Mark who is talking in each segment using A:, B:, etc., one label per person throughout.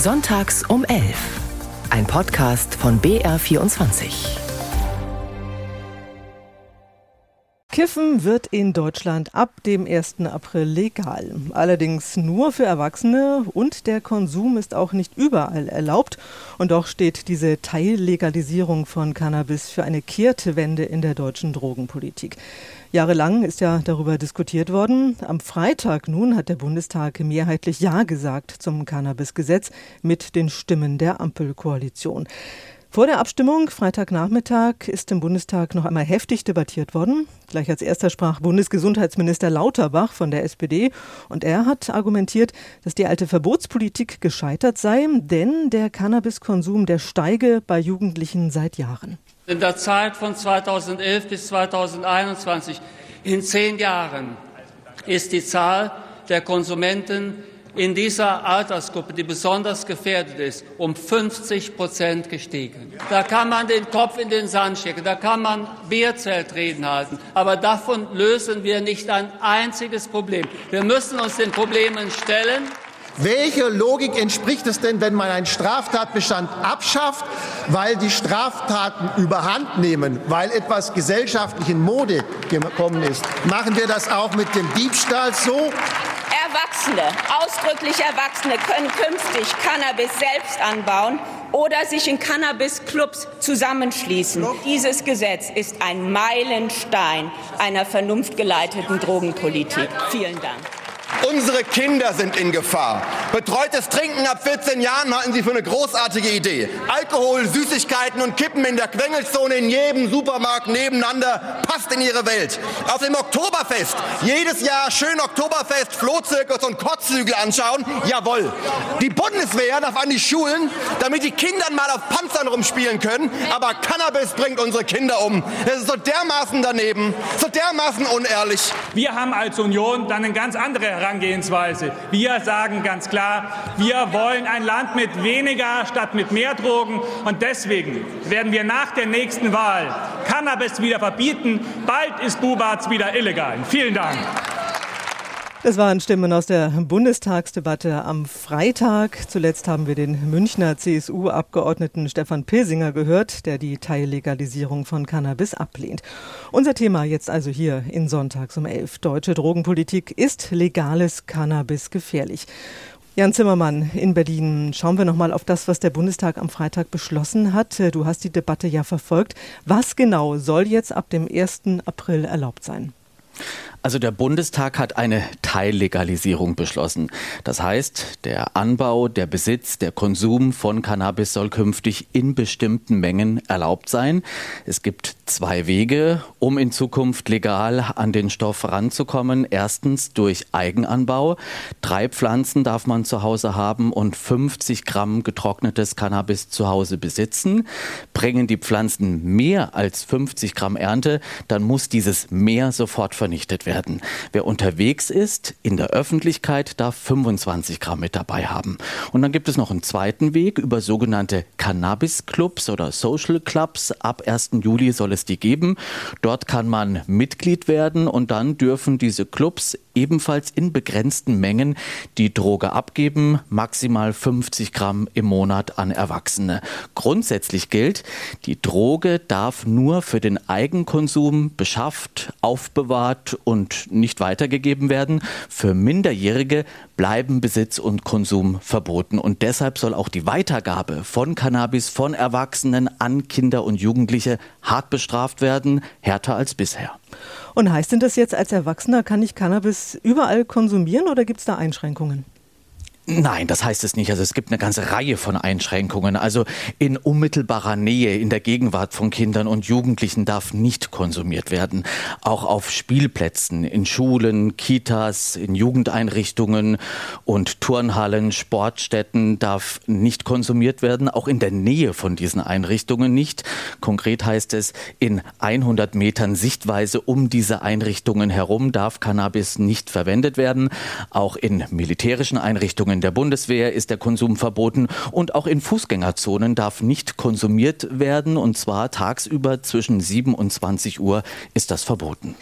A: Sonntags um 11. Ein Podcast von BR24.
B: Kiffen wird in Deutschland ab dem 1. April legal. Allerdings nur für Erwachsene und der Konsum ist auch nicht überall erlaubt. Und doch steht diese Teillegalisierung von Cannabis für eine Kehrtwende in der deutschen Drogenpolitik. Jahrelang ist ja darüber diskutiert worden. Am Freitag nun hat der Bundestag mehrheitlich Ja gesagt zum Cannabis-Gesetz mit den Stimmen der Ampelkoalition. Vor der Abstimmung Freitagnachmittag ist im Bundestag noch einmal heftig debattiert worden. Gleich als erster sprach Bundesgesundheitsminister Lauterbach von der SPD und er hat argumentiert, dass die alte Verbotspolitik gescheitert sei, denn der Cannabiskonsum der steige bei Jugendlichen seit Jahren.
C: In der Zeit von 2011 bis 2021, in zehn Jahren, ist die Zahl der Konsumenten in dieser Altersgruppe, die besonders gefährdet ist, um 50 Prozent gestiegen. Da kann man den Kopf in den Sand stecken, da kann man Bierzeltreden halten, aber davon lösen wir nicht ein einziges Problem. Wir müssen uns den Problemen stellen.
D: Welcher Logik entspricht es denn, wenn man einen Straftatbestand abschafft, weil die Straftaten überhand nehmen, weil etwas gesellschaftlich in Mode gekommen ist? Machen wir das auch mit dem Diebstahl so?
E: Erwachsene, ausdrücklich Erwachsene können künftig Cannabis selbst anbauen oder sich in Cannabis-Clubs zusammenschließen. Dieses Gesetz ist ein Meilenstein einer vernunftgeleiteten Drogenpolitik. Vielen Dank.
F: Unsere Kinder sind in Gefahr. Betreutes Trinken ab 14 Jahren halten Sie für eine großartige Idee. Alkohol, Süßigkeiten und Kippen in der Quengelzone in jedem Supermarkt nebeneinander passt in Ihre Welt. Auf dem Oktoberfest jedes Jahr schön Oktoberfest, Flohzirkus und Kotzhügel anschauen. Jawohl. Die Bundeswehr darf an die Schulen, damit die Kinder mal auf Panzern rumspielen können. Aber Cannabis bringt unsere Kinder um. Das ist so dermaßen daneben, so dermaßen unehrlich.
G: Wir haben als Union dann eine ganz andere Herangehensweise Herangehensweise. Wir sagen ganz klar, wir wollen ein Land mit weniger statt mit mehr Drogen. Und deswegen werden wir nach der nächsten Wahl Cannabis wieder verbieten. Bald ist Bubatz wieder illegal. Vielen Dank.
B: Das waren Stimmen aus der Bundestagsdebatte am Freitag. Zuletzt haben wir den Münchner CSU-Abgeordneten Stefan Pilsinger gehört, der die Teillegalisierung von Cannabis ablehnt. Unser Thema jetzt also hier in Sonntags um 11. Deutsche Drogenpolitik. Ist legales Cannabis gefährlich? Jan Zimmermann in Berlin. Schauen wir nochmal auf das, was der Bundestag am Freitag beschlossen hat. Du hast die Debatte ja verfolgt. Was genau soll jetzt ab dem 1. April erlaubt sein?
H: Also der Bundestag hat eine Teillegalisierung beschlossen. Das heißt, der Anbau, der Besitz, der Konsum von Cannabis soll künftig in bestimmten Mengen erlaubt sein. Es gibt zwei Wege, um in Zukunft legal an den Stoff ranzukommen. Erstens durch Eigenanbau. Drei Pflanzen darf man zu Hause haben und 50 Gramm getrocknetes Cannabis zu Hause besitzen. Bringen die Pflanzen mehr als 50 Gramm Ernte, dann muss dieses mehr sofort vernichtet werden werden. Wer unterwegs ist in der Öffentlichkeit, darf 25 Gramm mit dabei haben. Und dann gibt es noch einen zweiten Weg über sogenannte Cannabis-Clubs oder Social Clubs. Ab 1. Juli soll es die geben. Dort kann man Mitglied werden und dann dürfen diese Clubs ebenfalls in begrenzten Mengen die Droge abgeben, maximal 50 Gramm im Monat an Erwachsene. Grundsätzlich gilt, die Droge darf nur für den Eigenkonsum beschafft, aufbewahrt und nicht weitergegeben werden. Für Minderjährige bleiben Besitz und Konsum verboten. Und deshalb soll auch die Weitergabe von Cannabis von Erwachsenen an Kinder und Jugendliche hart bestraft werden, härter als bisher.
B: Und heißt denn das jetzt, als Erwachsener kann ich Cannabis überall konsumieren oder gibt es da Einschränkungen?
H: Nein, das heißt es nicht. Also es gibt eine ganze Reihe von Einschränkungen. Also in unmittelbarer Nähe, in der Gegenwart von Kindern und Jugendlichen darf nicht konsumiert werden. Auch auf Spielplätzen, in Schulen, Kitas, in Jugendeinrichtungen und Turnhallen, Sportstätten darf nicht konsumiert werden. Auch in der Nähe von diesen Einrichtungen nicht. Konkret heißt es, in 100 Metern Sichtweise um diese Einrichtungen herum darf Cannabis nicht verwendet werden. Auch in militärischen Einrichtungen in der Bundeswehr ist der Konsum verboten und auch in Fußgängerzonen darf nicht konsumiert werden und zwar tagsüber zwischen 7 und 20 Uhr ist das verboten.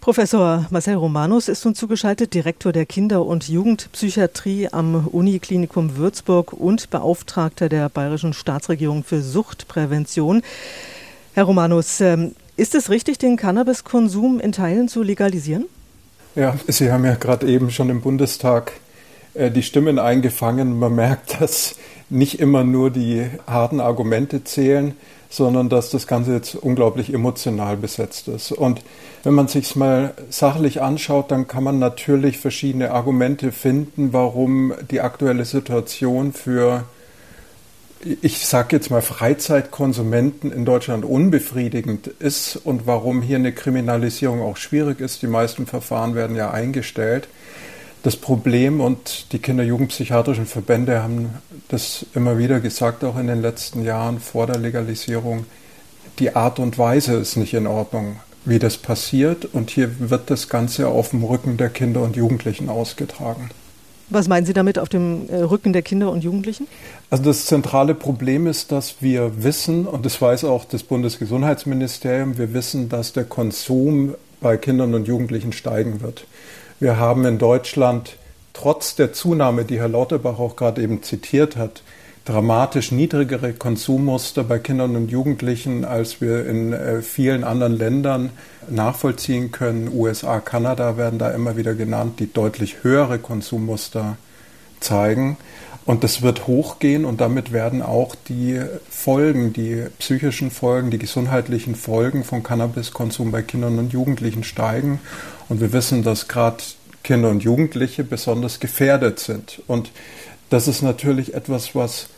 B: Professor Marcel Romanus ist uns zugeschaltet, Direktor der Kinder- und Jugendpsychiatrie am Uniklinikum Würzburg und Beauftragter der Bayerischen Staatsregierung für Suchtprävention. Herr Romanus, ähm, ist es richtig, den Cannabiskonsum in Teilen zu legalisieren?
I: Ja, Sie haben ja gerade eben schon im Bundestag äh, die Stimmen eingefangen. Man merkt, dass nicht immer nur die harten Argumente zählen, sondern dass das Ganze jetzt unglaublich emotional besetzt ist. Und wenn man sich mal sachlich anschaut, dann kann man natürlich verschiedene Argumente finden, warum die aktuelle Situation für ich sage jetzt mal Freizeitkonsumenten in Deutschland unbefriedigend ist und warum hier eine Kriminalisierung auch schwierig ist. Die meisten Verfahren werden ja eingestellt. Das Problem und die Kinder-Jugendpsychiatrischen Verbände haben das immer wieder gesagt, auch in den letzten Jahren vor der Legalisierung, die Art und Weise ist nicht in Ordnung, wie das passiert. Und hier wird das Ganze auf dem Rücken der Kinder und Jugendlichen ausgetragen.
B: Was meinen Sie damit auf dem äh, Rücken der Kinder und Jugendlichen?
I: Also das zentrale Problem ist, dass wir wissen, und das weiß auch das Bundesgesundheitsministerium, wir wissen, dass der Konsum bei Kindern und Jugendlichen steigen wird. Wir haben in Deutschland trotz der Zunahme, die Herr Lauterbach auch gerade eben zitiert hat, dramatisch niedrigere Konsummuster bei Kindern und Jugendlichen, als wir in äh, vielen anderen Ländern nachvollziehen können. USA, Kanada werden da immer wieder genannt, die deutlich höhere Konsummuster zeigen. Und das wird hochgehen und damit werden auch die Folgen, die psychischen Folgen, die gesundheitlichen Folgen von Cannabiskonsum bei Kindern und Jugendlichen steigen. Und wir wissen, dass gerade Kinder und Jugendliche besonders gefährdet sind. Und das ist natürlich etwas, was,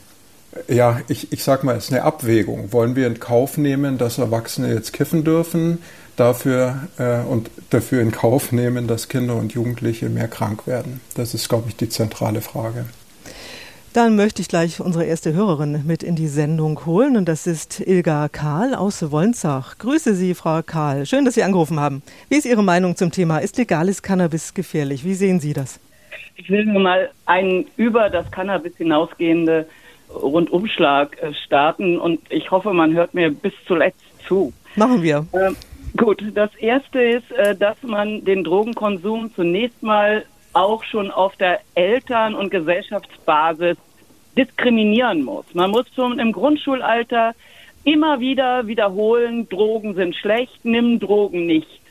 I: ja, ich, ich sag mal, ist eine Abwägung. Wollen wir in Kauf nehmen, dass Erwachsene jetzt kiffen dürfen, dafür äh, und dafür in Kauf nehmen, dass Kinder und Jugendliche mehr krank werden? Das ist, glaube ich, die zentrale Frage.
B: Dann möchte ich gleich unsere erste Hörerin mit in die Sendung holen und das ist Ilga Kahl aus Wolnzach. Grüße Sie, Frau Kahl. Schön, dass Sie angerufen haben. Wie ist Ihre Meinung zum Thema? Ist legales Cannabis gefährlich? Wie sehen Sie das?
J: Ich will nur mal einen über das Cannabis hinausgehende Rundumschlag äh, starten und ich hoffe, man hört mir bis zuletzt zu.
B: Machen wir.
J: Ähm, gut, das erste ist, äh, dass man den Drogenkonsum zunächst mal auch schon auf der Eltern- und Gesellschaftsbasis diskriminieren muss. Man muss schon im Grundschulalter immer wieder wiederholen, Drogen sind schlecht, nimm Drogen nicht.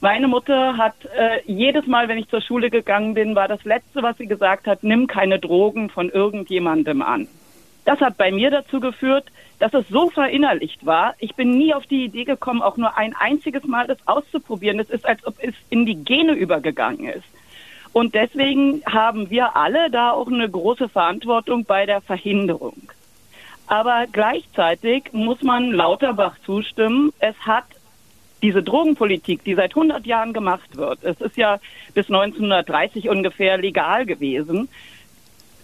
J: Meine Mutter hat äh, jedes Mal, wenn ich zur Schule gegangen bin, war das Letzte, was sie gesagt hat, nimm keine Drogen von irgendjemandem an. Das hat bei mir dazu geführt, dass es so verinnerlicht war. Ich bin nie auf die Idee gekommen, auch nur ein einziges Mal das auszuprobieren. Es ist, als ob es in die Gene übergegangen ist. Und deswegen haben wir alle da auch eine große Verantwortung bei der Verhinderung. Aber gleichzeitig muss man Lauterbach zustimmen. Es hat diese Drogenpolitik, die seit 100 Jahren gemacht wird, es ist ja bis 1930 ungefähr legal gewesen.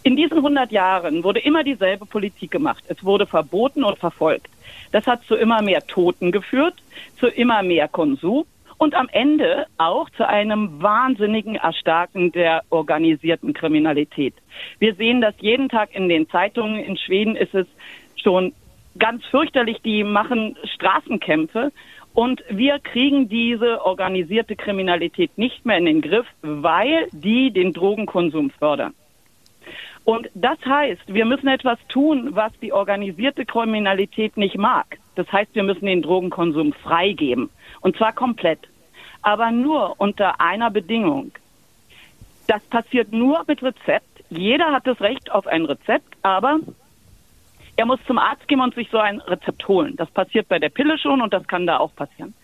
J: In diesen 100 Jahren wurde immer dieselbe Politik gemacht. Es wurde verboten und verfolgt. Das hat zu immer mehr Toten geführt, zu immer mehr Konsum und am Ende auch zu einem wahnsinnigen Erstarken der organisierten Kriminalität. Wir sehen das jeden Tag in den Zeitungen. In Schweden ist es schon ganz fürchterlich. Die machen Straßenkämpfe und wir kriegen diese organisierte Kriminalität nicht mehr in den Griff, weil die den Drogenkonsum fördern. Und das heißt, wir müssen etwas tun, was die organisierte Kriminalität nicht mag. Das heißt, wir müssen den Drogenkonsum freigeben. Und zwar komplett. Aber nur unter einer Bedingung. Das passiert nur mit Rezept. Jeder hat das Recht auf ein Rezept, aber er muss zum Arzt gehen und sich so ein Rezept holen. Das passiert bei der Pille schon und das kann da auch passieren.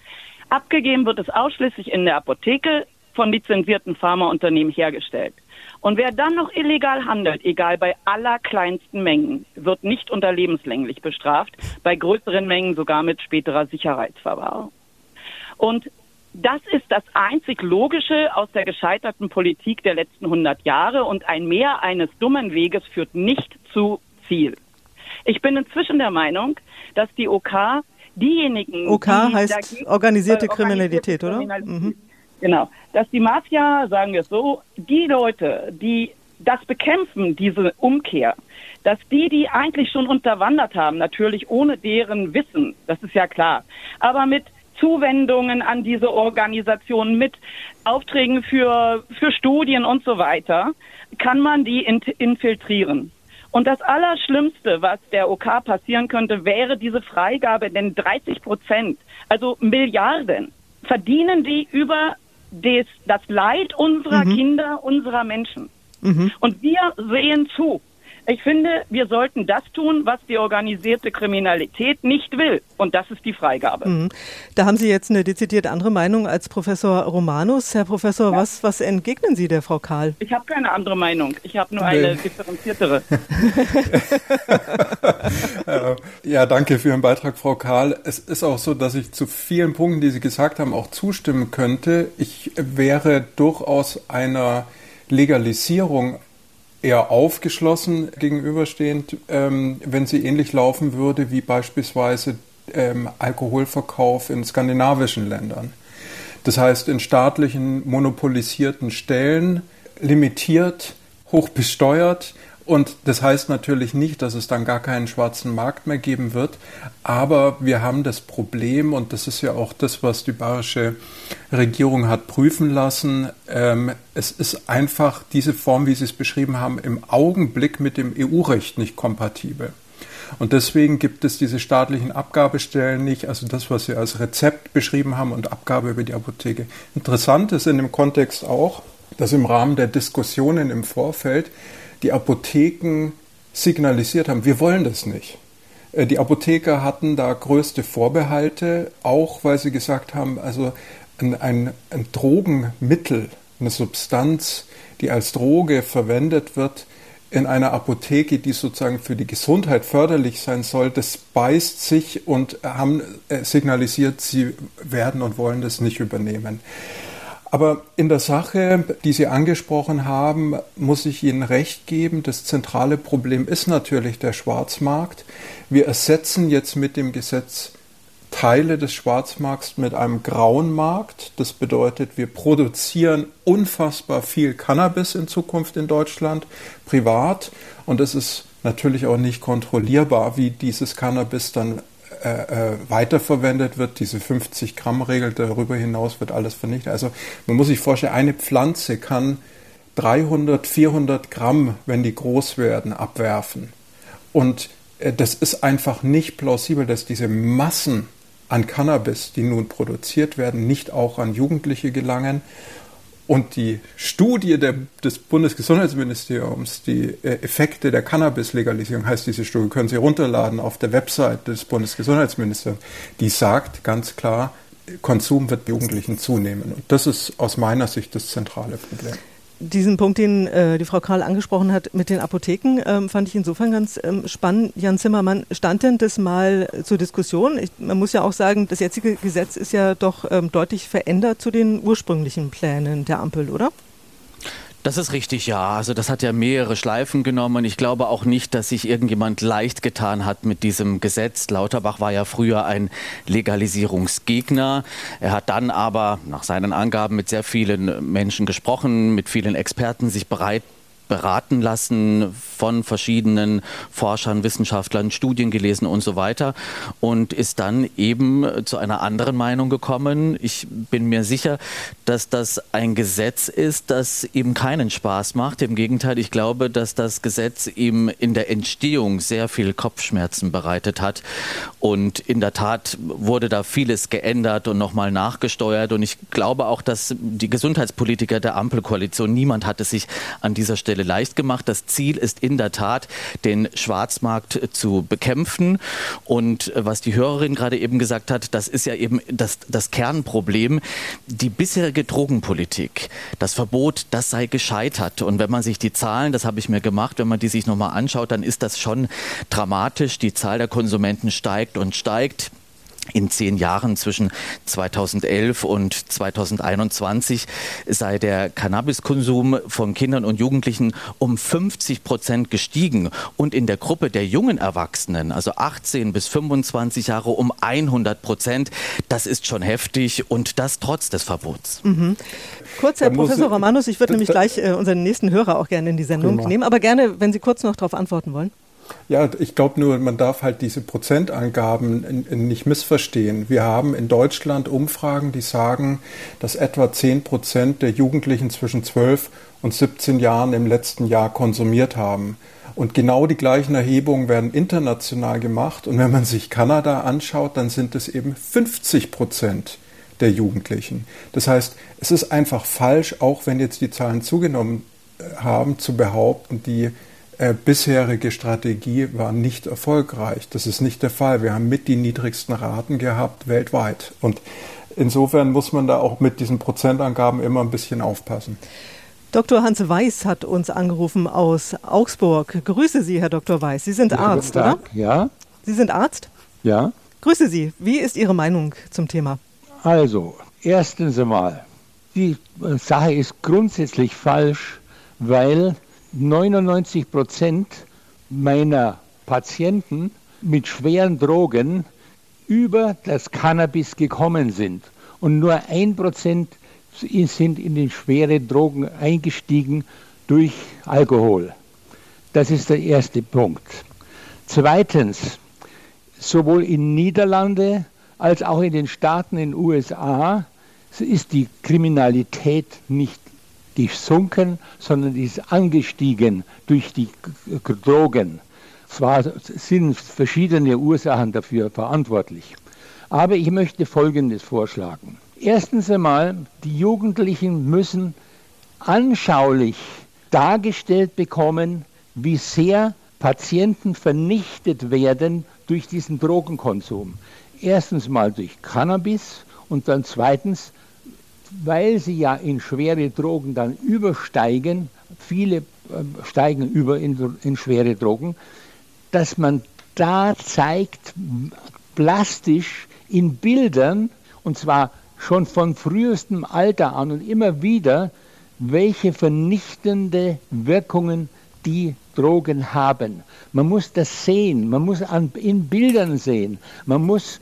J: Abgegeben wird es ausschließlich in der Apotheke von lizenzierten Pharmaunternehmen hergestellt. Und wer dann noch illegal handelt, egal bei allerkleinsten Mengen, wird nicht unter lebenslänglich bestraft, bei größeren Mengen sogar mit späterer Sicherheitsverwahrung. Und das ist das einzig Logische aus der gescheiterten Politik der letzten 100 Jahre und ein Mehr eines dummen Weges führt nicht zu Ziel. Ich bin inzwischen der Meinung, dass die OK diejenigen.
B: OK die heißt organisierte äh, Kriminalität, oder? Kriminalität, mhm.
J: Genau. Dass die Mafia, sagen wir es so, die Leute, die das bekämpfen, diese Umkehr, dass die, die eigentlich schon unterwandert haben, natürlich ohne deren Wissen, das ist ja klar, aber mit Zuwendungen an diese Organisationen, mit Aufträgen für, für Studien und so weiter, kann man die infiltrieren. Und das Allerschlimmste, was der OK passieren könnte, wäre diese Freigabe, denn 30 Prozent, also Milliarden, verdienen die über des, das Leid unserer mhm. Kinder, unserer Menschen. Mhm. Und wir sehen zu. Ich finde, wir sollten das tun, was die organisierte Kriminalität nicht will. Und das ist die Freigabe. Mhm.
B: Da haben Sie jetzt eine dezidiert andere Meinung als Professor Romanus. Herr Professor, ja. was, was entgegnen Sie der Frau Kahl?
J: Ich habe keine andere Meinung. Ich habe nur nee. eine differenziertere.
I: ja, danke für Ihren Beitrag, Frau Kahl. Es ist auch so, dass ich zu vielen Punkten, die Sie gesagt haben, auch zustimmen könnte. Ich wäre durchaus einer Legalisierung eher aufgeschlossen gegenüberstehend, ähm, wenn sie ähnlich laufen würde wie beispielsweise ähm, Alkoholverkauf in skandinavischen Ländern. Das heißt, in staatlichen monopolisierten Stellen limitiert, hoch besteuert und das heißt natürlich nicht, dass es dann gar keinen schwarzen Markt mehr geben wird, aber wir haben das Problem, und das ist ja auch das, was die bayerische Regierung hat prüfen lassen, ähm, es ist einfach diese Form, wie Sie es beschrieben haben, im Augenblick mit dem EU-Recht nicht kompatibel. Und deswegen gibt es diese staatlichen Abgabestellen nicht, also das, was Sie als Rezept beschrieben haben und Abgabe über die Apotheke. Interessant ist in dem Kontext auch, dass im Rahmen der Diskussionen im Vorfeld die Apotheken signalisiert haben, wir wollen das nicht. Äh, die Apotheker hatten da größte Vorbehalte, auch weil sie gesagt haben, also ein, ein, ein Drogenmittel, eine Substanz, die als Droge verwendet wird, in einer Apotheke, die sozusagen für die Gesundheit förderlich sein soll, das beißt sich und haben äh, signalisiert, sie werden und wollen das nicht übernehmen. Aber in der Sache, die Sie angesprochen haben, muss ich Ihnen recht geben. Das zentrale Problem ist natürlich der Schwarzmarkt. Wir ersetzen jetzt mit dem Gesetz Teile des Schwarzmarkts mit einem grauen Markt. Das bedeutet, wir produzieren unfassbar viel Cannabis in Zukunft in Deutschland, privat. Und es ist natürlich auch nicht kontrollierbar, wie dieses Cannabis dann äh, äh, weiterverwendet wird, diese 50-Gramm-Regel, darüber hinaus wird alles vernichtet. Also man muss sich vorstellen, eine Pflanze kann 300, 400 Gramm, wenn die groß werden, abwerfen. Und äh, das ist einfach nicht plausibel, dass diese Massen an Cannabis, die nun produziert werden, nicht auch an Jugendliche gelangen. Und die Studie der, des Bundesgesundheitsministeriums, die äh, Effekte der Cannabis-Legalisierung, heißt diese Studie, können Sie runterladen auf der Website des Bundesgesundheitsministeriums, die sagt ganz klar, Konsum wird Jugendlichen zunehmen. Und das ist aus meiner Sicht das zentrale Problem
B: diesen Punkt, den äh, die Frau Karl angesprochen hat mit den Apotheken, ähm, fand ich insofern ganz ähm, spannend. Jan Zimmermann, stand denn das mal zur Diskussion? Ich, man muss ja auch sagen, das jetzige Gesetz ist ja doch ähm, deutlich verändert zu den ursprünglichen Plänen der Ampel, oder?
H: Das ist richtig, ja. Also das hat ja mehrere Schleifen genommen. Ich glaube auch nicht, dass sich irgendjemand leicht getan hat mit diesem Gesetz. Lauterbach war ja früher ein Legalisierungsgegner. Er hat dann aber nach seinen Angaben mit sehr vielen Menschen gesprochen, mit vielen Experten sich bereit beraten lassen von verschiedenen Forschern, Wissenschaftlern, Studien gelesen und so weiter und ist dann eben zu einer anderen Meinung gekommen. Ich bin mir sicher, dass das ein Gesetz ist, das ihm keinen Spaß macht. Im Gegenteil, ich glaube, dass das Gesetz ihm in der Entstehung sehr viel Kopfschmerzen bereitet hat und in der Tat wurde da vieles geändert und nochmal nachgesteuert und ich glaube auch, dass die Gesundheitspolitiker der Ampelkoalition, niemand hat es sich an dieser Stelle Stelle leicht gemacht. Das Ziel ist in der Tat, den Schwarzmarkt zu bekämpfen. Und äh, was die Hörerin gerade eben gesagt hat, das ist ja eben das, das Kernproblem. Die bisherige Drogenpolitik, das Verbot, das sei gescheitert. Und wenn man sich die Zahlen, das habe ich mir gemacht, wenn man die sich nochmal anschaut, dann ist das schon dramatisch. Die Zahl der Konsumenten steigt und steigt in zehn Jahren zwischen 2011 und 2021 sei der Cannabiskonsum von Kindern und Jugendlichen um 50 Prozent gestiegen und in der Gruppe der jungen Erwachsenen, also 18 bis 25 Jahre, um 100 Prozent. Das ist schon heftig und das trotz des Verbots. Mhm.
B: Kurz, Herr Professor Romanus, ich würde nämlich gleich äh, unseren nächsten Hörer auch gerne in die Sendung genau. nehmen, aber gerne, wenn Sie kurz noch darauf antworten wollen.
I: Ja, ich glaube nur, man darf halt diese Prozentangaben nicht missverstehen. Wir haben in Deutschland Umfragen, die sagen, dass etwa 10 Prozent der Jugendlichen zwischen 12 und 17 Jahren im letzten Jahr konsumiert haben. Und genau die gleichen Erhebungen werden international gemacht. Und wenn man sich Kanada anschaut, dann sind es eben 50 Prozent der Jugendlichen. Das heißt, es ist einfach falsch, auch wenn jetzt die Zahlen zugenommen äh, haben, zu behaupten, die äh, bisherige Strategie war nicht erfolgreich. Das ist nicht der Fall. Wir haben mit die niedrigsten Raten gehabt weltweit. Und insofern muss man da auch mit diesen Prozentangaben immer ein bisschen aufpassen.
B: Dr. Hans Weiß hat uns angerufen aus Augsburg. Grüße Sie, Herr Dr. Weiß. Sie sind ja, Arzt, oder?
K: Ja.
B: Sie sind Arzt?
K: Ja.
B: Grüße Sie. Wie ist Ihre Meinung zum Thema?
K: Also, erstens einmal, die Sache ist grundsätzlich falsch, weil 99 Prozent meiner Patienten mit schweren Drogen über das Cannabis gekommen sind. Und nur ein Prozent sind in den schweren Drogen eingestiegen durch Alkohol. Das ist der erste Punkt. Zweitens, sowohl in Niederlande als auch in den Staaten in den USA ist die Kriminalität nicht gesunken, sondern ist angestiegen durch die Drogen. Zwar sind verschiedene Ursachen dafür verantwortlich. Aber ich möchte Folgendes vorschlagen. Erstens einmal, die Jugendlichen müssen anschaulich dargestellt bekommen, wie sehr Patienten vernichtet werden durch diesen Drogenkonsum. Erstens mal durch Cannabis und dann zweitens, weil sie ja in schwere Drogen dann übersteigen, viele äh, steigen über in, in schwere Drogen, dass man da zeigt, plastisch in Bildern, und zwar schon von frühestem Alter an und immer wieder, welche vernichtende Wirkungen die Drogen haben. Man muss das sehen, man muss an, in Bildern sehen, man muss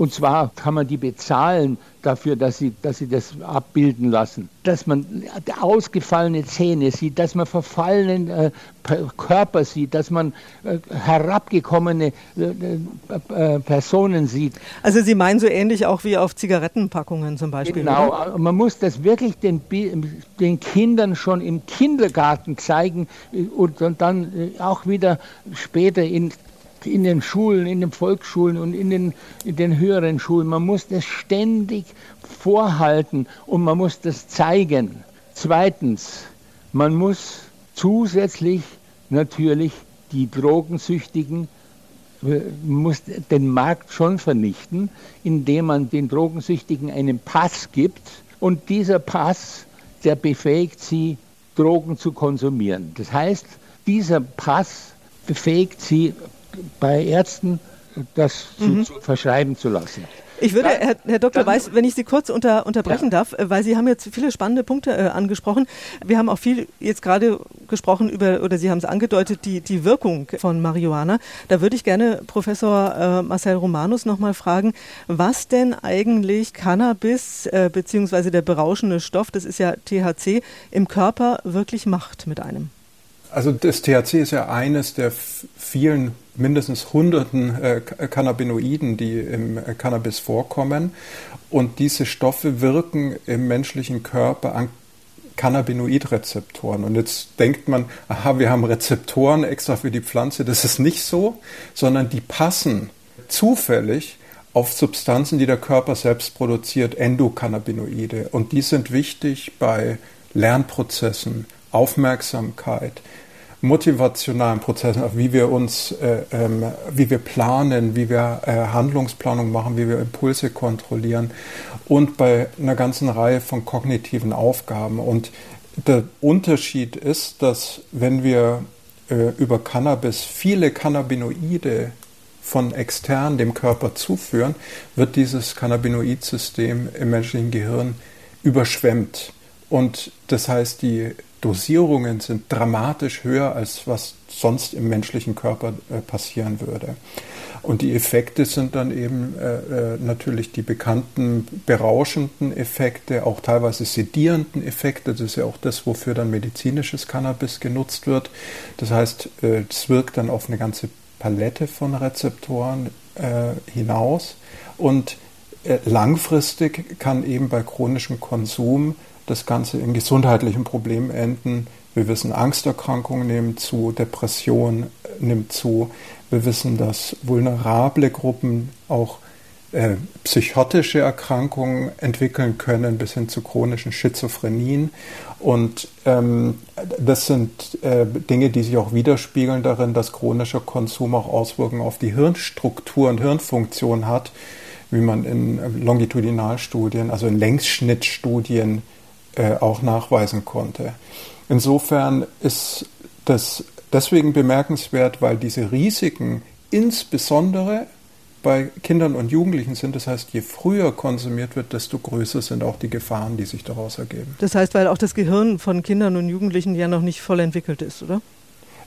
K: und zwar kann man die bezahlen dafür, dass sie, dass sie das abbilden lassen. Dass man ausgefallene Zähne sieht, dass man verfallenen äh, Körper sieht, dass man äh, herabgekommene äh, äh, Personen sieht.
B: Also Sie meinen so ähnlich auch wie auf Zigarettenpackungen zum Beispiel?
K: Genau, oder? man muss das wirklich den, den Kindern schon im Kindergarten zeigen äh, und, und dann äh, auch wieder später in in den Schulen, in den Volksschulen und in den, in den höheren Schulen. Man muss das ständig vorhalten und man muss das zeigen. Zweitens, man muss zusätzlich natürlich die Drogensüchtigen äh, muss den Markt schon vernichten, indem man den Drogensüchtigen einen Pass gibt und dieser Pass, der befähigt sie, Drogen zu konsumieren. Das heißt, dieser Pass befähigt sie, bei Ärzten das mhm. zu, verschreiben zu lassen.
B: Ich würde, Herr, Herr Dr. Weiß, wenn ich Sie kurz unter, unterbrechen ja. darf, äh, weil Sie haben jetzt viele spannende Punkte äh, angesprochen. Wir haben auch viel jetzt gerade gesprochen über, oder Sie haben es angedeutet, die, die Wirkung von Marihuana. Da würde ich gerne Professor äh, Marcel Romanus nochmal fragen, was denn eigentlich Cannabis äh, beziehungsweise der berauschende Stoff, das ist ja THC, im Körper wirklich macht mit einem.
I: Also das THC ist ja eines der vielen, mindestens hunderten äh, Cannabinoiden, die im äh, Cannabis vorkommen. Und diese Stoffe wirken im menschlichen Körper an Cannabinoidrezeptoren. Und jetzt denkt man, aha, wir haben Rezeptoren extra für die Pflanze. Das ist nicht so, sondern die passen zufällig auf Substanzen, die der Körper selbst produziert, Endokannabinoide. Und die sind wichtig bei Lernprozessen, Aufmerksamkeit, motivationalen Prozessen, wie wir uns, äh, ähm, wie wir planen, wie wir äh, Handlungsplanung machen, wie wir Impulse kontrollieren und bei einer ganzen Reihe von kognitiven Aufgaben. Und der Unterschied ist, dass wenn wir äh, über Cannabis viele Cannabinoide von extern dem Körper zuführen, wird dieses Cannabinoidsystem im menschlichen Gehirn überschwemmt. Und das heißt, die Dosierungen sind dramatisch höher, als was sonst im menschlichen Körper äh, passieren würde. Und die Effekte sind dann eben äh, äh, natürlich die bekannten berauschenden Effekte, auch teilweise sedierenden Effekte. Das ist ja auch das, wofür dann medizinisches Cannabis genutzt wird. Das heißt, äh, es wirkt dann auf eine ganze Palette von Rezeptoren äh, hinaus und äh, langfristig kann eben bei chronischem Konsum das Ganze in gesundheitlichen Problemen enden. Wir wissen, Angsterkrankungen nehmen zu, Depression nimmt zu. Wir wissen, dass vulnerable Gruppen auch äh, psychotische Erkrankungen entwickeln können, bis hin zu chronischen Schizophrenien. Und ähm, das sind äh, Dinge, die sich auch widerspiegeln darin, dass chronischer Konsum auch Auswirkungen auf die Hirnstruktur und Hirnfunktion hat, wie man in Longitudinalstudien, also in Längsschnittstudien äh, auch nachweisen konnte. Insofern ist das deswegen bemerkenswert, weil diese Risiken insbesondere bei Kindern und Jugendlichen sind. Das heißt, je früher konsumiert wird, desto größer sind auch die Gefahren, die sich daraus ergeben.
B: Das heißt, weil auch das Gehirn von Kindern und Jugendlichen ja noch nicht voll entwickelt ist, oder?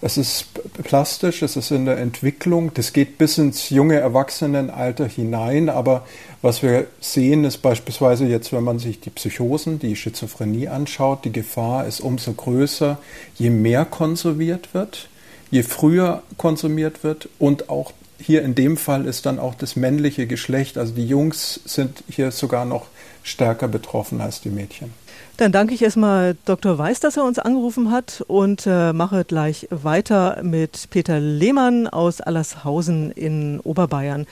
I: Es ist plastisch, es ist in der Entwicklung, das geht bis ins junge Erwachsenenalter hinein, aber was wir sehen ist beispielsweise jetzt, wenn man sich die Psychosen, die Schizophrenie anschaut, die Gefahr ist umso größer, je mehr konsumiert wird, je früher konsumiert wird und auch hier in dem Fall ist dann auch das männliche Geschlecht, also die Jungs sind hier sogar noch stärker betroffen als die Mädchen.
B: Dann danke ich erstmal Dr. Weiß, dass er uns angerufen hat und äh, mache gleich weiter mit Peter Lehmann aus Allershausen in Oberbayern.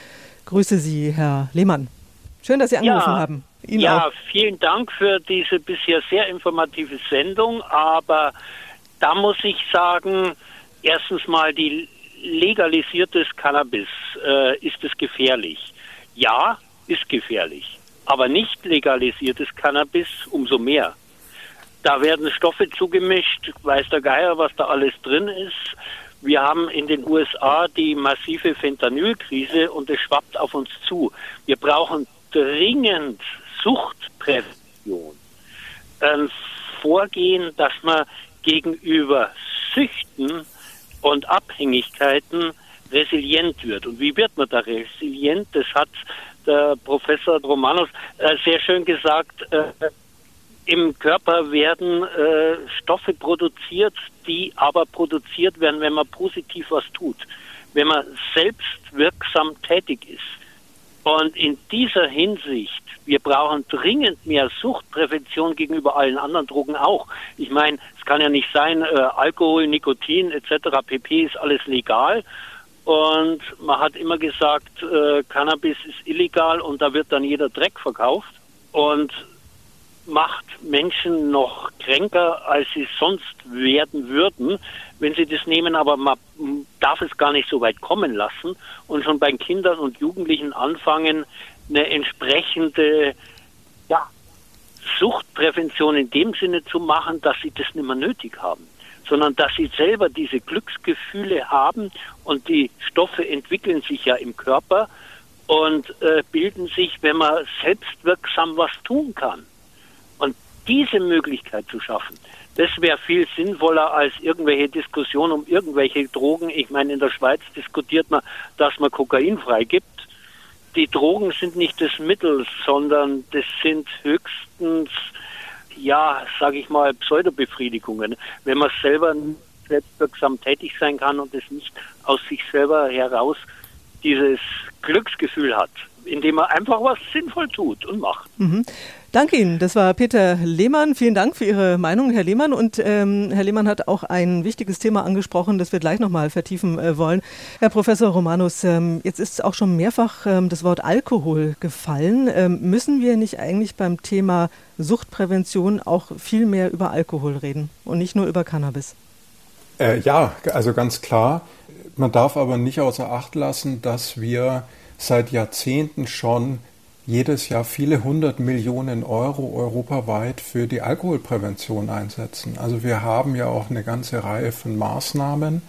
B: Grüße Sie, Herr Lehmann. Schön, dass Sie angerufen
L: ja,
B: haben.
L: Ihnen ja, auch. vielen Dank für diese bisher sehr informative Sendung. Aber da muss ich sagen, erstens mal die legalisiertes Cannabis, äh, ist es gefährlich? Ja, ist gefährlich. Aber nicht legalisiertes Cannabis umso mehr. Da werden Stoffe zugemischt, weiß der Geier, was da alles drin ist. Wir haben in den USA die massive Fentanylkrise und es schwappt auf uns zu. Wir brauchen dringend Suchtprävention. Ein Vorgehen, dass man gegenüber Süchten und Abhängigkeiten resilient wird. Und wie wird man da resilient? Das hat der Professor Romanos äh, sehr schön gesagt. Äh, Im Körper werden äh, Stoffe produziert, die aber produziert werden, wenn man positiv was tut, wenn man selbst wirksam tätig ist. Und in dieser Hinsicht, wir brauchen dringend mehr Suchtprävention gegenüber allen anderen Drogen auch. Ich meine, es kann ja nicht sein, äh, Alkohol, Nikotin etc. pp ist alles legal. Und man hat immer gesagt, äh, Cannabis ist illegal und da wird dann jeder Dreck verkauft und macht Menschen noch kränker, als sie sonst werden würden, wenn sie das nehmen. Aber man darf es gar nicht so weit kommen lassen und schon bei Kindern und Jugendlichen anfangen, eine entsprechende ja, Suchtprävention in dem Sinne zu machen, dass sie das nicht mehr nötig haben, sondern dass sie selber diese Glücksgefühle haben und die Stoffe entwickeln sich ja im Körper und äh, bilden sich, wenn man selbstwirksam was tun kann. Diese Möglichkeit zu schaffen, das wäre viel sinnvoller als irgendwelche Diskussionen um irgendwelche Drogen. Ich meine, in der Schweiz diskutiert man, dass man Kokain freigibt die Drogen sind nicht das Mittel, sondern das sind höchstens, ja, sage ich mal, Pseudobefriedigungen. Wenn man selber selbstwirksam tätig sein kann und es nicht aus sich selber heraus dieses Glücksgefühl hat, indem man einfach was sinnvoll tut und macht.
B: Mhm. Danke Ihnen. Das war Peter Lehmann. Vielen Dank für Ihre Meinung, Herr Lehmann. Und ähm, Herr Lehmann hat auch ein wichtiges Thema angesprochen, das wir gleich nochmal vertiefen äh, wollen. Herr Professor Romanus, ähm, jetzt ist auch schon mehrfach ähm, das Wort Alkohol gefallen. Ähm, müssen wir nicht eigentlich beim Thema Suchtprävention auch viel mehr über Alkohol reden und nicht nur über Cannabis?
I: Äh, ja, also ganz klar. Man darf aber nicht außer Acht lassen, dass wir seit Jahrzehnten schon jedes Jahr viele hundert Millionen Euro europaweit für die Alkoholprävention einsetzen. Also wir haben ja auch eine ganze Reihe von Maßnahmen,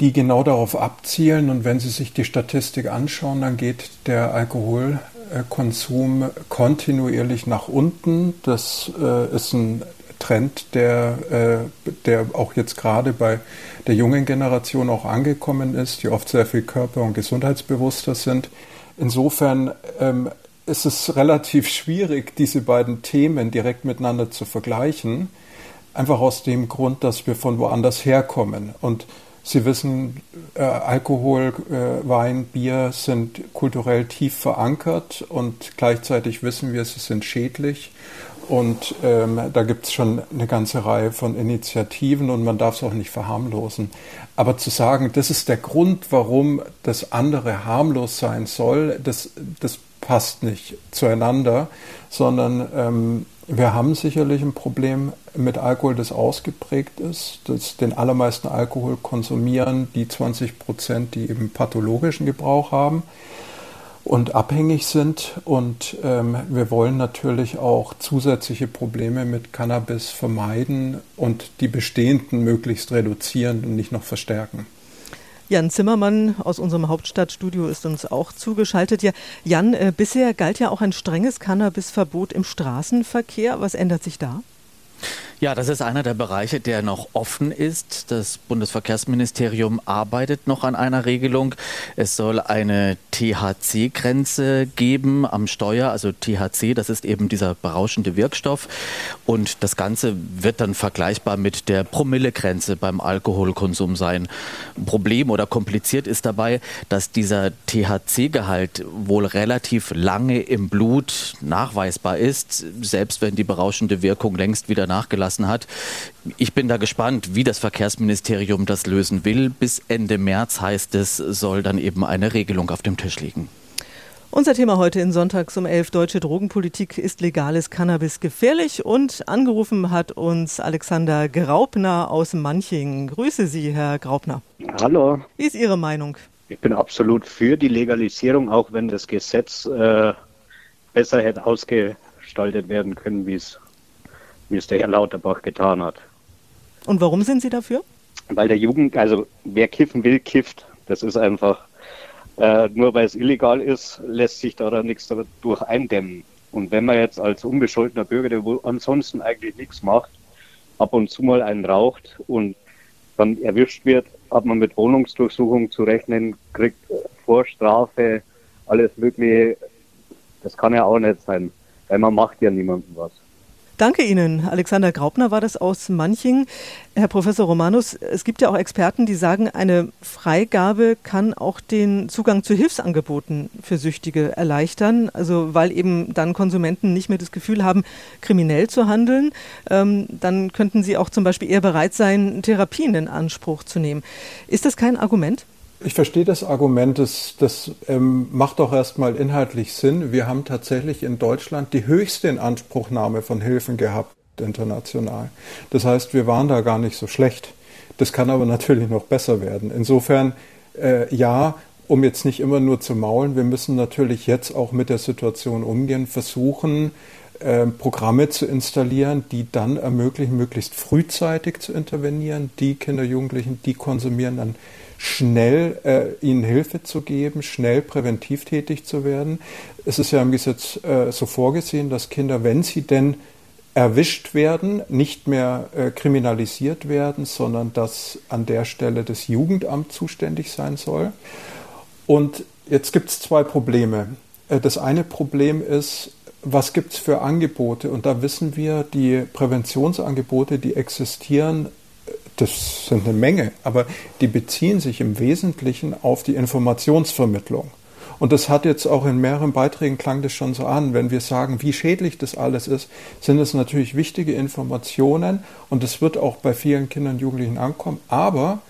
I: die genau darauf abzielen. Und wenn Sie sich die Statistik anschauen, dann geht der Alkoholkonsum kontinuierlich nach unten. Das äh, ist ein Trend, der, äh, der auch jetzt gerade bei der jungen Generation auch angekommen ist, die oft sehr viel körper- und gesundheitsbewusster sind. Insofern ähm, ist es relativ schwierig, diese beiden Themen direkt miteinander zu vergleichen, einfach aus dem Grund, dass wir von woanders herkommen. Und Sie wissen, äh, Alkohol, äh, Wein, Bier sind kulturell tief verankert und gleichzeitig wissen wir, sie sind schädlich. Und ähm, da gibt es schon eine ganze Reihe von Initiativen und man darf es auch nicht verharmlosen. Aber zu sagen, das ist der Grund, warum das andere harmlos sein soll, das, das passt nicht zueinander, sondern ähm, wir haben sicherlich ein Problem mit Alkohol, das ausgeprägt ist, dass den allermeisten Alkohol konsumieren die 20 Prozent, die eben pathologischen Gebrauch haben und abhängig sind. Und ähm, wir wollen natürlich auch zusätzliche Probleme mit Cannabis vermeiden und die bestehenden möglichst reduzieren und nicht noch verstärken.
B: Jan Zimmermann aus unserem Hauptstadtstudio ist uns auch zugeschaltet. Ja, Jan, äh, bisher galt ja auch ein strenges Cannabisverbot im Straßenverkehr. Was ändert sich da?
H: Ja, das ist einer der Bereiche, der noch offen ist. Das Bundesverkehrsministerium arbeitet noch an einer Regelung. Es soll eine THC-Grenze geben am Steuer. Also THC, das ist eben dieser berauschende Wirkstoff. Und das Ganze wird dann vergleichbar mit der Promillegrenze beim Alkoholkonsum sein. Problem oder kompliziert ist dabei, dass dieser THC-Gehalt wohl relativ lange im Blut nachweisbar ist, selbst wenn die berauschende Wirkung längst wieder nachgelassen gelassen hat. Ich bin da gespannt, wie das Verkehrsministerium das lösen will. Bis Ende März heißt es, soll dann eben eine Regelung auf dem Tisch liegen.
B: Unser Thema heute in Sonntags um 11 Deutsche Drogenpolitik ist legales Cannabis gefährlich und angerufen hat uns Alexander Graupner aus Manching. Grüße Sie, Herr Graupner.
M: Hallo.
B: Wie ist Ihre Meinung?
M: Ich bin absolut für die Legalisierung, auch wenn das Gesetz äh, besser hätte ausgestaltet werden können, wie es wie es der Herr Lauterbach getan hat.
B: Und warum sind Sie dafür?
M: Weil der Jugend, also wer kiffen will, kifft. Das ist einfach, äh, nur weil es illegal ist, lässt sich daran nichts dadurch eindämmen. Und wenn man jetzt als unbescholtener Bürger, der ansonsten eigentlich nichts macht, ab und zu mal einen raucht und dann erwischt wird, hat man mit Wohnungsdurchsuchung zu rechnen, kriegt Vorstrafe, alles Mögliche. Das kann ja auch nicht sein, weil man macht ja niemandem was.
B: Danke Ihnen. Alexander Graupner war das aus Manching. Herr Professor Romanus, es gibt ja auch Experten, die sagen, eine Freigabe kann auch den Zugang zu Hilfsangeboten für Süchtige erleichtern. Also weil eben dann Konsumenten nicht mehr das Gefühl haben, kriminell zu handeln. Ähm, dann könnten sie auch zum Beispiel eher bereit sein, Therapien in Anspruch zu nehmen. Ist das kein Argument?
I: Ich verstehe das Argument, das, das ähm, macht doch erstmal inhaltlich Sinn. Wir haben tatsächlich in Deutschland die höchste Inanspruchnahme von Hilfen gehabt international. Das heißt, wir waren da gar nicht so schlecht. Das kann aber natürlich noch besser werden. Insofern, äh, ja, um jetzt nicht immer nur zu maulen, wir müssen natürlich jetzt auch mit der Situation umgehen, versuchen, äh, Programme zu installieren, die dann ermöglichen, möglichst frühzeitig zu intervenieren. Die Kinder, Jugendlichen, die konsumieren dann schnell äh, ihnen Hilfe zu geben, schnell präventiv tätig zu werden. Es ist ja im Gesetz äh, so vorgesehen, dass Kinder, wenn sie denn erwischt werden, nicht mehr äh, kriminalisiert werden, sondern dass an der Stelle das Jugendamt zuständig sein soll. Und jetzt gibt es zwei Probleme. Äh, das eine Problem ist, was gibt es für Angebote? Und da wissen wir, die Präventionsangebote, die existieren, das sind eine Menge, aber die beziehen sich im Wesentlichen auf die Informationsvermittlung. Und das hat jetzt auch in mehreren Beiträgen klang das schon so an. Wenn wir sagen, wie schädlich das alles ist, sind es natürlich wichtige Informationen und es wird auch bei vielen Kindern und Jugendlichen ankommen. Aber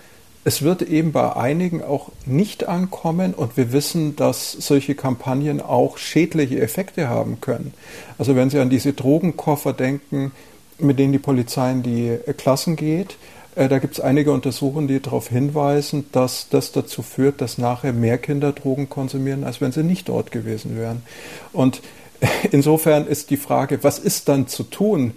I: es wird eben bei einigen auch nicht ankommen und wir wissen, dass solche Kampagnen auch schädliche Effekte haben können. Also wenn Sie an diese Drogenkoffer denken, mit denen die Polizei in die Klassen geht, da gibt es einige Untersuchungen, die darauf hinweisen, dass das dazu führt, dass nachher mehr Kinder Drogen konsumieren, als wenn sie nicht dort gewesen wären. Und insofern ist die Frage, was ist dann zu tun,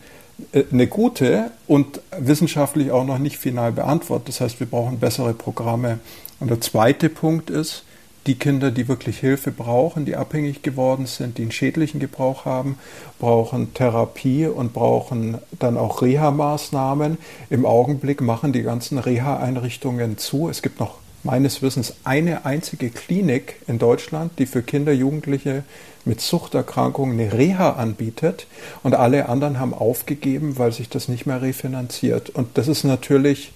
I: äh, eine gute und wissenschaftlich auch noch nicht final beantwortet. Das heißt, wir brauchen bessere Programme. Und der zweite Punkt ist, die Kinder, die wirklich Hilfe brauchen, die abhängig geworden sind, die einen schädlichen Gebrauch haben, brauchen Therapie und brauchen dann auch Reha-Maßnahmen. Im Augenblick machen die ganzen Reha-Einrichtungen zu. Es gibt noch meines Wissens eine einzige Klinik in Deutschland, die für Kinder, Jugendliche mit Suchterkrankungen eine Reha anbietet und alle anderen haben aufgegeben, weil sich das nicht mehr refinanziert. Und das ist natürlich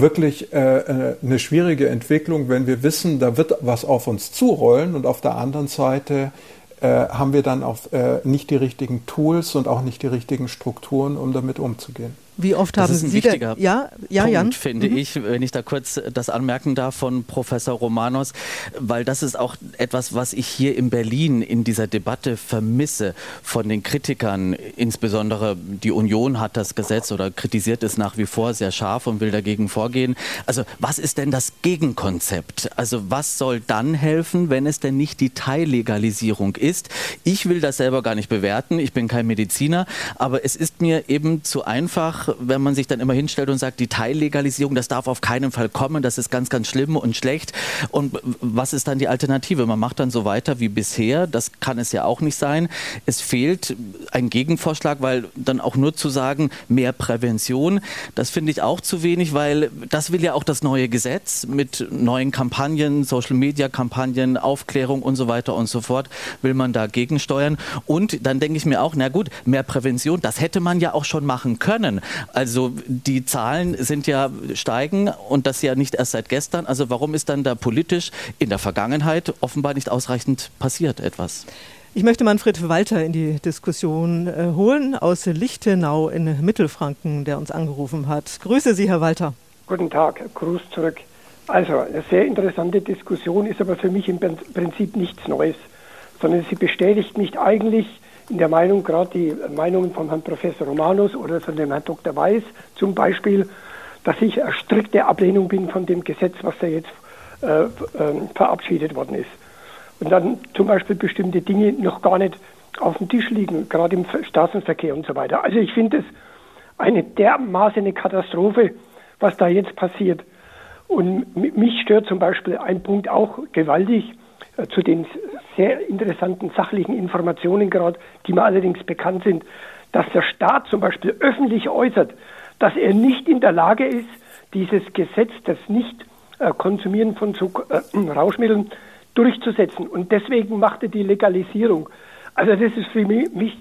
I: wirklich äh, äh, eine schwierige Entwicklung, wenn wir wissen, da wird was auf uns zurollen und auf der anderen Seite äh, haben wir dann auch äh, nicht die richtigen Tools und auch nicht die richtigen Strukturen, um damit umzugehen.
B: Wie oft haben
H: das ist ein
B: Sie
H: wichtiger
B: denn, ja, ja,
H: Punkt,
B: Jan?
H: finde
B: Mhm.
H: ich, wenn ich da kurz das anmerken darf von Professor Romanos, weil das ist auch etwas, was ich hier in Berlin in dieser Debatte vermisse von den Kritikern. Insbesondere die Union hat das Gesetz oder kritisiert es nach wie vor sehr scharf und will dagegen vorgehen. Also was ist denn das Gegenkonzept? Also was soll dann helfen, wenn es denn nicht die Teillegalisierung ist? Ich will das selber gar nicht bewerten. Ich bin kein Mediziner, aber es ist mir eben zu einfach, wenn man sich dann immer hinstellt und sagt, die Teillegalisierung, das darf auf keinen Fall kommen, das ist ganz, ganz schlimm und schlecht. Und was ist dann die Alternative? Man macht dann so weiter wie bisher, das kann es ja auch nicht sein. Es fehlt ein Gegenvorschlag, weil dann auch nur zu sagen, mehr Prävention, das finde ich auch zu wenig, weil das will ja auch das neue Gesetz mit neuen Kampagnen, Social-Media-Kampagnen, Aufklärung und so weiter und so fort, will man da gegensteuern. Und dann denke ich mir auch, na gut, mehr Prävention, das hätte man ja auch schon machen können. Also die Zahlen sind ja steigen und das ja nicht erst seit gestern. Also warum ist dann da politisch in der Vergangenheit offenbar nicht ausreichend passiert etwas?
B: Ich möchte Manfred Walter in die Diskussion äh, holen aus Lichtenau in Mittelfranken, der uns angerufen hat. Grüße Sie, Herr Walter.
N: Guten Tag, Gruß zurück. Also, eine sehr interessante Diskussion ist aber für mich im Prinzip nichts Neues, sondern sie bestätigt mich eigentlich in der Meinung, gerade die Meinungen von Herrn Professor Romanus oder von dem Herrn Dr. Weiß zum Beispiel, dass ich eine strikte Ablehnung bin von dem Gesetz, was da jetzt äh, äh, verabschiedet worden ist. Und dann zum Beispiel bestimmte Dinge noch gar nicht auf dem Tisch liegen, gerade im Straßenverkehr und so weiter. Also ich finde es eine dermaßen Katastrophe, was da jetzt passiert. Und mich stört zum Beispiel ein Punkt auch gewaltig zu den sehr interessanten sachlichen Informationen gerade, die mir allerdings bekannt sind, dass der Staat zum Beispiel öffentlich äußert, dass er nicht in der Lage ist, dieses Gesetz, das Nicht-Konsumieren von so, äh, Rauschmitteln durchzusetzen. Und deswegen macht er die Legalisierung. Also das ist für mich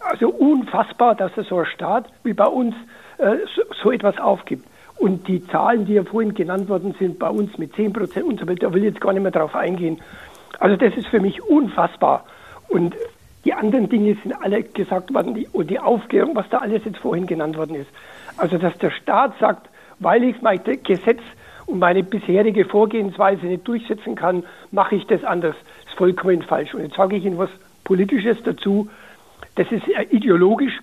N: also unfassbar, dass so ein Staat wie bei uns äh, so, so etwas aufgibt. Und die Zahlen, die ja vorhin genannt worden sind, bei uns mit 10 Prozent und so weiter, da will ich jetzt gar nicht mehr drauf eingehen. Also das ist für mich unfassbar. Und die anderen Dinge sind alle gesagt worden die, und die Aufklärung, was da alles jetzt vorhin genannt worden ist. Also dass der Staat sagt, weil ich mein Gesetz und meine bisherige Vorgehensweise nicht durchsetzen kann, mache ich das anders. Das ist vollkommen falsch. Und jetzt sage ich Ihnen was Politisches dazu. Das ist ideologisch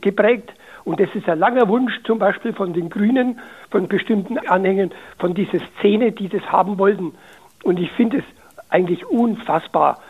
N: geprägt. Und das ist ein langer Wunsch zum Beispiel von den Grünen, von bestimmten Anhängern, von dieser Szene, die das haben wollten. Und ich finde es eigentlich unfassbar,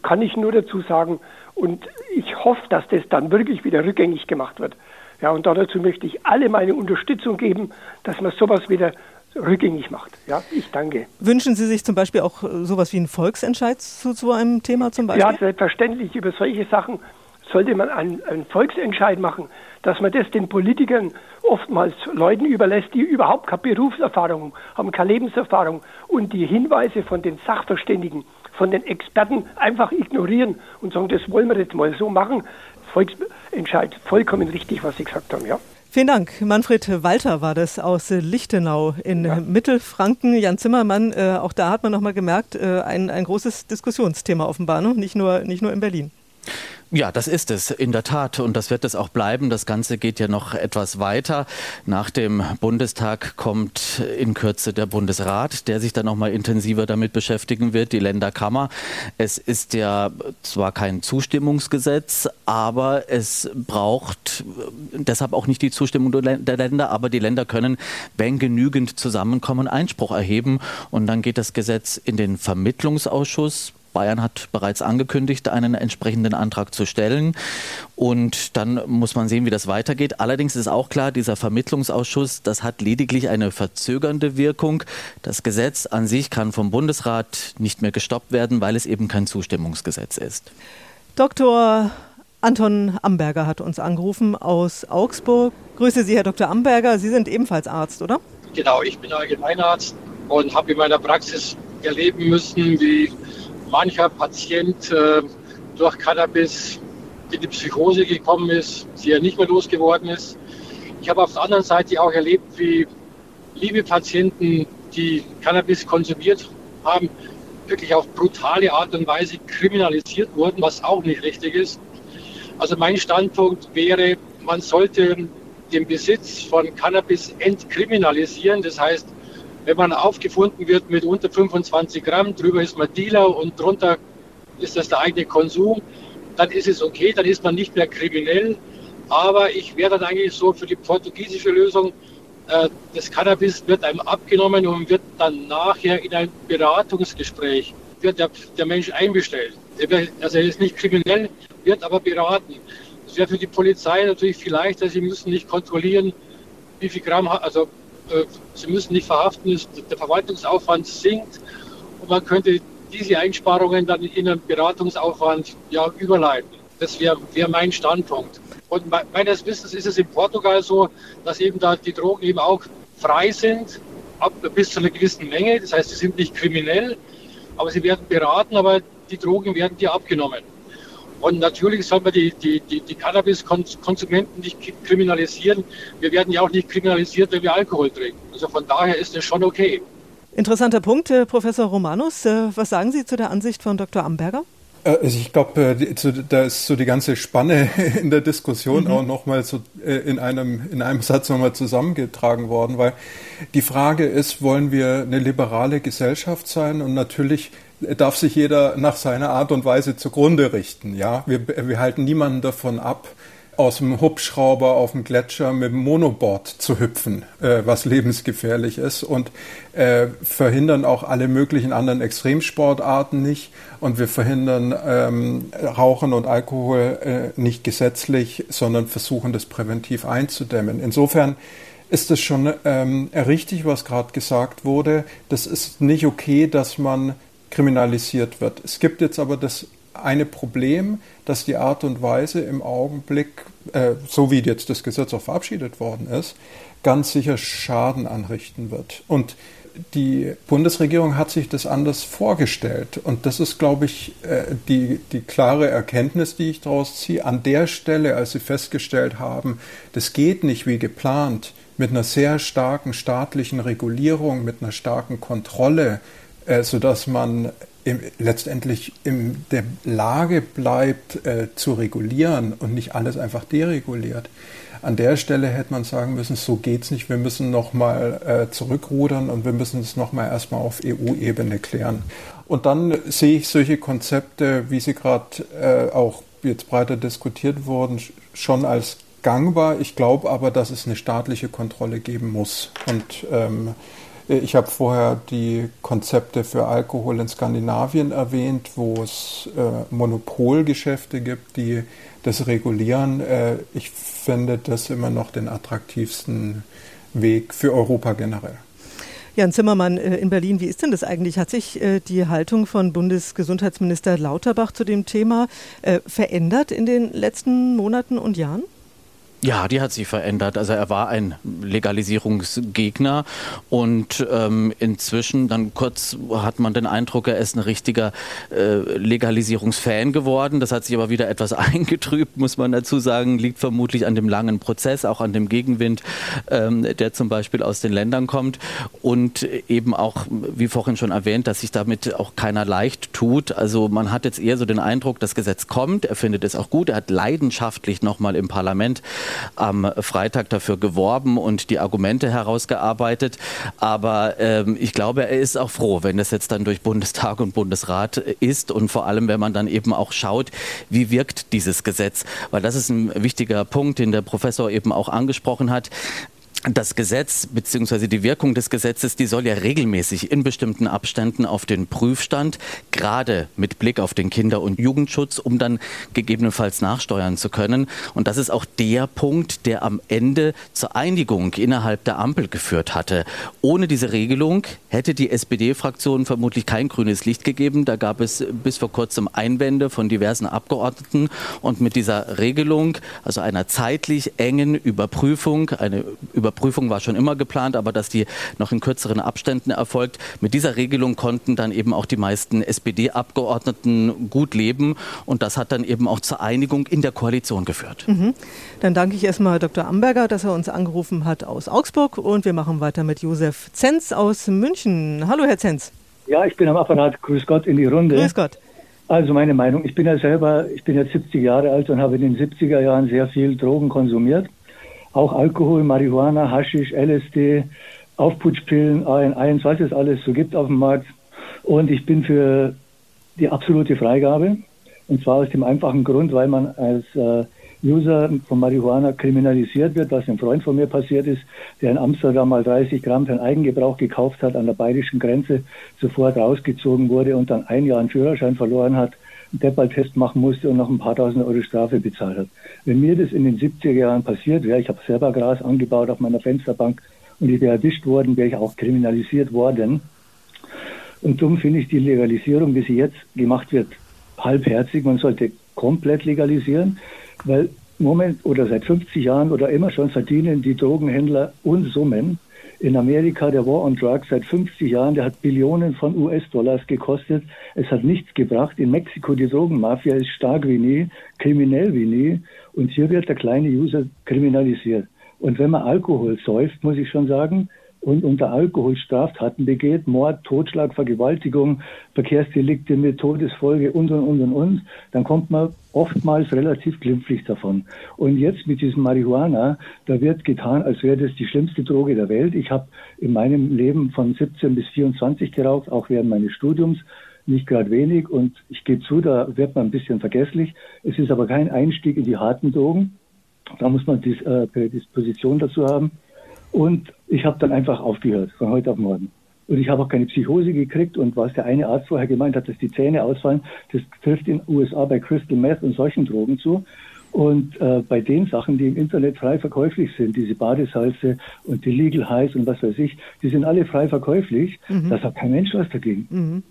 N: kann ich nur dazu sagen. Und ich hoffe, dass das dann wirklich wieder rückgängig gemacht wird. Ja, und dazu möchte ich alle meine Unterstützung geben, dass man sowas wieder rückgängig macht. Ja, ich danke.
B: Wünschen Sie sich zum Beispiel auch sowas wie einen Volksentscheid zu so einem Thema zum Beispiel?
N: Ja, selbstverständlich. Über solche Sachen sollte man einen, einen Volksentscheid machen, dass man das den Politikern oftmals Leuten überlässt, die überhaupt keine Berufserfahrung haben, keine Lebenserfahrung und die Hinweise von den Sachverständigen, von den Experten einfach ignorieren und sagen, das wollen wir jetzt mal so machen. Volksentscheid, vollkommen richtig, was Sie gesagt haben, ja.
B: Vielen Dank. Manfred Walter war das aus Lichtenau in ja. Mittelfranken. Jan Zimmermann, äh, auch da hat man nochmal gemerkt, äh, ein, ein großes Diskussionsthema offenbar, ne? nicht, nur, nicht nur in Berlin.
H: Ja, das ist es in der Tat und das wird es auch bleiben. Das Ganze geht ja noch etwas weiter. Nach dem Bundestag kommt in Kürze der Bundesrat, der sich dann noch mal intensiver damit beschäftigen wird, die Länderkammer. Es ist ja zwar kein Zustimmungsgesetz, aber es braucht deshalb auch nicht die Zustimmung der Länder, aber die Länder können, wenn genügend zusammenkommen, Einspruch erheben und dann geht das Gesetz in den Vermittlungsausschuss Bayern hat bereits angekündigt, einen entsprechenden Antrag zu stellen. Und dann muss man sehen, wie das weitergeht. Allerdings ist auch klar, dieser Vermittlungsausschuss, das hat lediglich eine verzögernde Wirkung. Das Gesetz an sich kann vom Bundesrat nicht mehr gestoppt werden, weil es eben kein Zustimmungsgesetz ist.
B: Dr. Anton Amberger hat uns angerufen aus Augsburg. Grüße Sie, Herr Dr. Amberger. Sie sind ebenfalls Arzt, oder?
O: Genau, ich bin Allgemeinarzt und habe in meiner Praxis erleben müssen, wie mancher Patient äh, durch Cannabis in die Psychose gekommen ist, sie ja nicht mehr losgeworden ist. Ich habe auf der anderen Seite auch erlebt, wie liebe Patienten, die Cannabis konsumiert haben, wirklich auf brutale Art und Weise kriminalisiert wurden, was auch nicht richtig ist. Also mein Standpunkt wäre, man sollte den Besitz von Cannabis entkriminalisieren. Das heißt, wenn man aufgefunden wird mit unter 25 Gramm, drüber ist man Dealer und drunter ist das der eigene Konsum, dann ist es okay, dann ist man nicht mehr kriminell. Aber ich wäre dann eigentlich so für die portugiesische Lösung, äh, das Cannabis wird einem abgenommen und wird dann nachher in ein Beratungsgespräch, wird der, der Mensch einbestellt. Also er ist nicht kriminell, wird aber beraten. Das wäre für die Polizei natürlich viel leichter. Sie müssen nicht kontrollieren, wie viel Gramm, also sie müssen nicht verhaften, der Verwaltungsaufwand sinkt und man könnte diese Einsparungen dann in einen Beratungsaufwand ja, überleiten. Das wäre wär mein Standpunkt. Und meines Wissens ist es in Portugal so, dass eben da die Drogen eben auch frei sind, ab bis zu einer gewissen Menge. Das heißt, sie sind nicht kriminell, aber sie werden beraten, aber die Drogen werden dir abgenommen. Und natürlich soll man die, die, die, die Cannabis-Konsumenten nicht kriminalisieren. Wir werden ja auch nicht kriminalisiert, wenn wir Alkohol trinken. Also von daher ist das schon okay.
B: Interessanter Punkt, äh, Professor Romanus. Äh, was sagen Sie zu der Ansicht von Dr. Amberger?
I: Also ich glaube, da ist so die ganze Spanne in der Diskussion mhm. auch nochmal so in einem, in einem Satz nochmal zusammengetragen worden, weil die Frage ist, wollen wir eine liberale Gesellschaft sein? Und natürlich darf sich jeder nach seiner Art und Weise zugrunde richten. Ja, wir, wir halten niemanden davon ab, aus dem Hubschrauber auf dem Gletscher mit dem Monoboard zu hüpfen, äh, was lebensgefährlich ist und äh, verhindern auch alle möglichen anderen Extremsportarten nicht und wir verhindern ähm, Rauchen und Alkohol äh, nicht gesetzlich, sondern versuchen das präventiv einzudämmen. Insofern ist es schon ähm, richtig, was gerade gesagt wurde. Das ist nicht okay, dass man kriminalisiert wird. Es gibt jetzt aber das eine Problem, dass die Art und Weise im Augenblick, äh, so wie jetzt das Gesetz auch verabschiedet worden ist, ganz sicher Schaden anrichten wird. Und die Bundesregierung hat sich das anders vorgestellt. Und das ist, glaube ich, äh, die, die klare Erkenntnis, die ich daraus ziehe. An der Stelle, als sie festgestellt haben, das geht nicht wie geplant, mit einer sehr starken staatlichen Regulierung, mit einer starken Kontrolle, äh, sodass man im, letztendlich in der Lage bleibt, äh, zu regulieren und nicht alles einfach dereguliert. An der Stelle hätte man sagen müssen, so geht's nicht, wir müssen nochmal äh, zurückrudern und wir müssen es nochmal erstmal auf EU-Ebene klären. Und dann sehe ich solche Konzepte, wie sie gerade äh, auch jetzt breiter diskutiert wurden, schon als gangbar. Ich glaube aber, dass es eine staatliche Kontrolle geben muss. Und ähm, ich habe vorher die Konzepte für Alkohol in Skandinavien erwähnt, wo es äh, Monopolgeschäfte gibt, die das regulieren. Äh, ich finde das immer noch den attraktivsten Weg für Europa generell.
B: Jan Zimmermann äh, in Berlin, wie ist denn das eigentlich? Hat sich äh, die Haltung von Bundesgesundheitsminister Lauterbach zu dem Thema äh, verändert in den letzten Monaten und Jahren?
H: Ja, die hat sich verändert. Also er war ein Legalisierungsgegner und ähm, inzwischen dann kurz hat man den Eindruck, er ist ein richtiger äh, Legalisierungsfan geworden. Das hat sich aber wieder etwas eingetrübt, muss man dazu sagen. Liegt vermutlich an dem langen Prozess, auch an dem Gegenwind, ähm, der zum Beispiel aus den Ländern kommt und eben auch, wie vorhin schon erwähnt, dass sich damit auch keiner leicht tut. Also man hat jetzt eher so den Eindruck, das Gesetz kommt, er findet es auch gut, er hat leidenschaftlich nochmal im Parlament am Freitag dafür geworben und die Argumente herausgearbeitet. Aber ähm, ich glaube, er ist auch froh, wenn das jetzt dann durch Bundestag und Bundesrat ist und vor allem, wenn man dann eben auch schaut, wie wirkt dieses Gesetz. Weil das ist ein wichtiger Punkt, den der Professor eben auch angesprochen hat das Gesetz bzw. die Wirkung des Gesetzes, die soll ja regelmäßig in bestimmten Abständen auf den Prüfstand, gerade mit Blick auf den Kinder- und Jugendschutz, um dann gegebenenfalls nachsteuern zu können. Und das ist auch der Punkt, der am Ende zur Einigung innerhalb der Ampel geführt hatte. Ohne diese Regelung hätte die SPD-Fraktion vermutlich kein grünes Licht gegeben. Da gab es bis vor kurzem Einwände von diversen Abgeordneten. Und mit dieser Regelung, also einer zeitlich engen Überprüfung, eine Überprüfung Überprüfung war schon immer geplant, aber dass die noch in kürzeren Abständen erfolgt. Mit dieser Regelung konnten dann eben auch die meisten SPD-Abgeordneten gut leben und das hat dann eben auch zur Einigung in der Koalition geführt.
B: Mhm. Dann danke ich erstmal Dr. Amberger, dass er uns angerufen hat aus Augsburg und wir machen weiter mit Josef Zenz aus München. Hallo, Herr Zenz.
P: Ja, ich bin am Apparat. Grüß Gott in die Runde.
B: Grüß Gott.
P: Also meine Meinung, ich bin ja selber, ich bin jetzt 70 Jahre alt und habe in den 70er Jahren sehr viel Drogen konsumiert. Auch Alkohol, Marihuana, Haschisch, LSD, Aufputschpillen, AN1, was es alles so gibt auf dem Markt. Und ich bin für die absolute Freigabe. Und zwar aus dem einfachen Grund, weil man als äh, User von Marihuana kriminalisiert wird, was einem Freund von mir passiert ist, der in Amsterdam mal 30 Gramm für den Eigengebrauch gekauft hat, an der bayerischen Grenze sofort rausgezogen wurde und dann ein Jahr einen Führerschein verloren hat, einen Deppal-Test machen musste und noch ein paar tausend Euro Strafe bezahlt hat. Wenn mir das in den 70er Jahren passiert wäre, ich habe selber Gras angebaut auf meiner Fensterbank und ich wäre erwischt worden, wäre ich auch kriminalisiert worden. Und darum finde ich die Legalisierung, wie sie jetzt gemacht wird, halbherzig. Man sollte komplett legalisieren weil Moment oder seit 50 Jahren oder immer schon verdienen die Drogenhändler Unsummen. In Amerika der War on Drugs seit 50 Jahren, der hat Billionen von US-Dollars gekostet. Es hat nichts gebracht. In Mexiko die Drogenmafia ist stark wie nie, kriminell wie nie. Und hier wird der kleine User kriminalisiert. Und wenn man Alkohol säuft, muss ich schon sagen, und unter Alkohol Straftaten begeht, Mord, Totschlag, Vergewaltigung, Verkehrsdelikte mit Todesfolge und, und, und, und, und, dann kommt man oftmals relativ glimpflich davon. Und jetzt mit diesem Marihuana, da wird getan, als wäre das die schlimmste Droge der Welt. Ich habe in meinem Leben von 17 bis 24 geraucht, auch während meines Studiums nicht gerade wenig und ich gebe zu, da wird man ein bisschen vergesslich. Es ist aber kein Einstieg in die harten Drogen. Da muss man die äh, Disposition dazu haben. Und ich habe dann einfach aufgehört, von heute auf morgen. Und ich habe auch keine Psychose gekriegt. Und was der eine Arzt vorher gemeint hat, dass die Zähne ausfallen, das trifft in den USA bei Crystal Meth und solchen Drogen zu. Und äh, bei den Sachen, die im Internet frei verkäuflich sind, diese Badesalze und die Legal Highs und was weiß ich, die sind alle frei verkäuflich. Mhm. Da sagt kein Mensch was dagegen.
B: Mhm.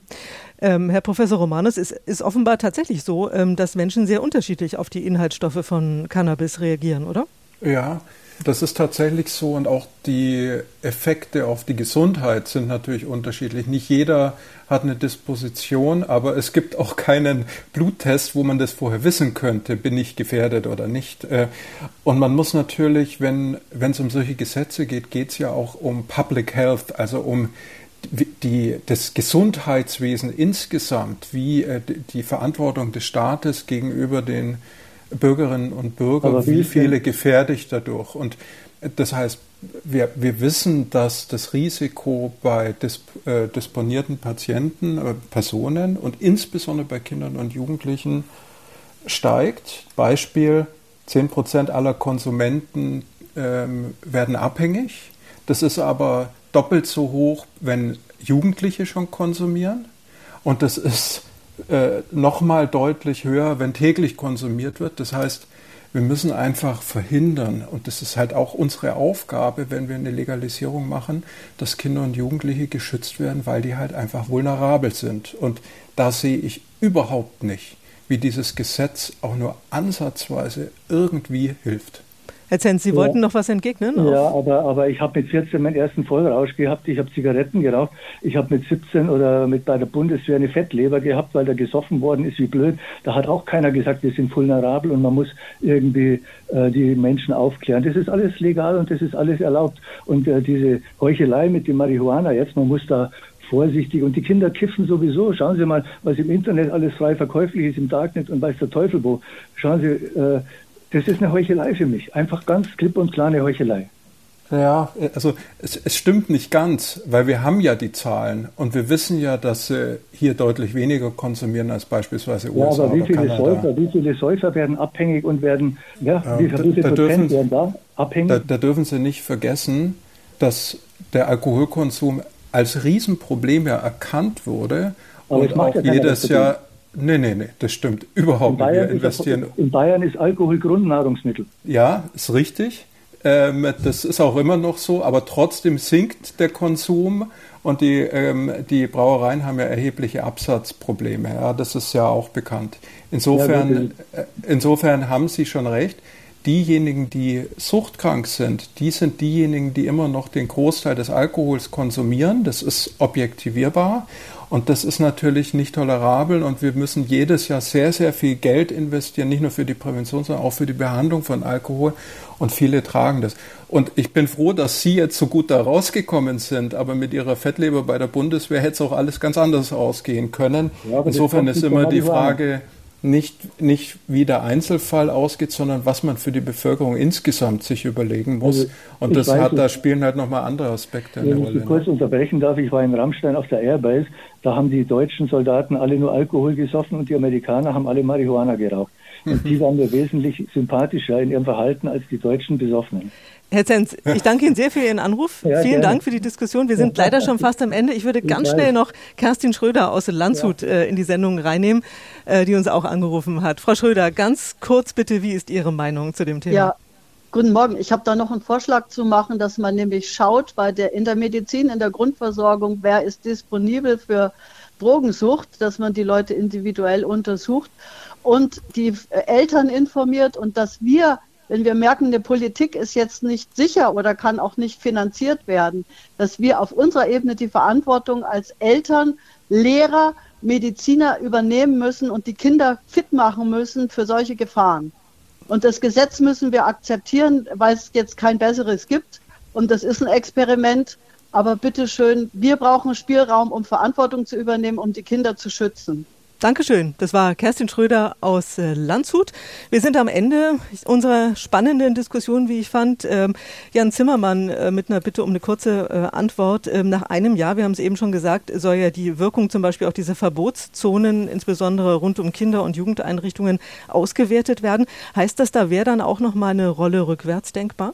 B: Ähm, Herr Professor Romanus, es ist offenbar tatsächlich so, ähm, dass Menschen sehr unterschiedlich auf die Inhaltsstoffe von Cannabis reagieren, oder?
I: Ja, das ist tatsächlich so und auch die Effekte auf die Gesundheit sind natürlich unterschiedlich. Nicht jeder hat eine Disposition, aber es gibt auch keinen Bluttest, wo man das vorher wissen könnte, bin ich gefährdet oder nicht. Äh, und man muss natürlich, wenn es um solche Gesetze geht, geht es ja auch um Public Health, also um die, das Gesundheitswesen insgesamt, wie äh, die Verantwortung des Staates gegenüber den Bürgerinnen und Bürger, wie, wie viele gefährdet dadurch. Und das heißt, wir, wir wissen, dass das Risiko bei dis, äh, disponierten Patienten, äh, Personen und insbesondere bei Kindern und Jugendlichen steigt. Beispiel, 10 Prozent aller Konsumenten ähm, werden abhängig. Das ist aber doppelt so hoch, wenn Jugendliche schon konsumieren. Und das ist äh, nochmal deutlich höher, wenn täglich konsumiert wird. Das heißt, wir müssen einfach verhindern, und das ist halt auch unsere Aufgabe, wenn wir eine Legalisierung machen, dass Kinder und Jugendliche geschützt werden, weil die halt einfach vulnerabel sind. Und da sehe ich überhaupt nicht, wie dieses Gesetz auch nur ansatzweise irgendwie hilft.
B: Herr Zenz, Sie ja. wollten noch was entgegnen?
P: Ja, aber, aber ich habe mit 14 meinen ersten Vollrausch gehabt. Ich habe Zigaretten geraucht. Ich habe mit 17 oder mit bei der Bundeswehr eine Fettleber gehabt, weil da gesoffen worden ist, wie blöd. Da hat auch keiner gesagt, wir sind vulnerabel und man muss irgendwie äh, die Menschen aufklären. Das ist alles legal und das ist alles erlaubt. Und äh, diese Heuchelei mit dem Marihuana jetzt, man muss da vorsichtig. Und die Kinder kiffen sowieso. Schauen Sie mal, was im Internet alles frei verkäuflich ist, im Darknet und weiß der Teufel wo. Schauen Sie, äh, das ist eine Heuchelei für mich. Einfach ganz klipp und klar eine Heuchelei.
I: Ja, also es, es, stimmt nicht ganz, weil wir haben ja die Zahlen und wir wissen ja, dass sie hier deutlich weniger konsumieren als beispielsweise
P: ja, USA. Ja, aber wie viele, Kanada. Säufer, wie viele Säufer werden abhängig und werden, ja, ja wie, da, viele da dürfen, werden da abhängig?
I: Da, da dürfen Sie nicht vergessen, dass der Alkoholkonsum als Riesenproblem ja erkannt wurde aber und auch jedes Jahr Nee, nee, nee, das stimmt überhaupt nicht. Wir investieren.
P: Ist, in Bayern ist Alkohol Grundnahrungsmittel.
I: Ja, ist richtig. Ähm, das ist auch immer noch so, aber trotzdem sinkt der Konsum und die, ähm, die Brauereien haben ja erhebliche Absatzprobleme. Ja, das ist ja auch bekannt. Insofern, ja, insofern haben Sie schon recht. diejenigen, die suchtkrank sind, die sind diejenigen, die immer noch den Großteil des Alkohols konsumieren. Das ist objektivierbar. Und das ist natürlich nicht tolerabel und wir müssen jedes Jahr sehr, sehr viel Geld investieren, nicht nur für die Prävention, sondern auch für die Behandlung von Alkohol. Und viele tragen das. Und ich bin froh, dass Sie jetzt so gut da rausgekommen sind, aber mit Ihrer Fettleber bei der Bundeswehr hätte es auch alles ganz anders ausgehen können. Ja, Insofern ist immer die Frage, nicht, nicht wie der Einzelfall ausgeht, sondern was man für die Bevölkerung insgesamt sich überlegen muss. Also, und das hat, da spielen halt nochmal andere Aspekte
P: eine Rolle. Wenn ich kurz ne? unterbrechen darf, ich war in Rammstein auf der Airbase, da haben die deutschen Soldaten alle nur Alkohol gesoffen und die Amerikaner haben alle Marihuana geraucht. Und die waren mir wesentlich sympathischer in ihrem Verhalten als die deutschen Besoffenen.
B: Herr Zenz, ich danke Ihnen sehr für Ihren Anruf. Ja, Vielen gerne. Dank für die Diskussion. Wir sind ja, leider schon fast am Ende. Ich würde ganz schnell noch Kerstin Schröder aus Landshut ja. äh, in die Sendung reinnehmen, äh, die uns auch angerufen hat. Frau Schröder, ganz kurz bitte, wie ist Ihre Meinung zu dem Thema?
Q: Guten Morgen. Ich habe da noch einen Vorschlag zu machen, dass man nämlich schaut bei der, in der Medizin, in der Grundversorgung, wer ist disponibel für Drogensucht, dass man die Leute individuell untersucht und die Eltern informiert und dass wir wenn wir merken, eine Politik ist jetzt nicht sicher oder kann auch nicht finanziert werden, dass wir auf unserer Ebene die Verantwortung als Eltern, Lehrer, Mediziner übernehmen müssen und die Kinder fit machen müssen für solche Gefahren. Und das Gesetz müssen wir akzeptieren, weil es jetzt kein besseres gibt. Und das ist ein Experiment. Aber bitteschön, wir brauchen Spielraum, um Verantwortung zu übernehmen, um die Kinder zu schützen.
B: Dankeschön. Das war Kerstin Schröder aus äh, Landshut. Wir sind am Ende unserer spannenden Diskussion, wie ich fand. Ähm, Jan Zimmermann äh, mit einer Bitte um eine kurze äh, Antwort. Ähm, nach einem Jahr, wir haben es eben schon gesagt, soll ja die Wirkung zum Beispiel auch dieser Verbotszonen, insbesondere rund um Kinder- und Jugendeinrichtungen, ausgewertet werden. Heißt das, da wäre dann auch noch mal eine Rolle rückwärts denkbar?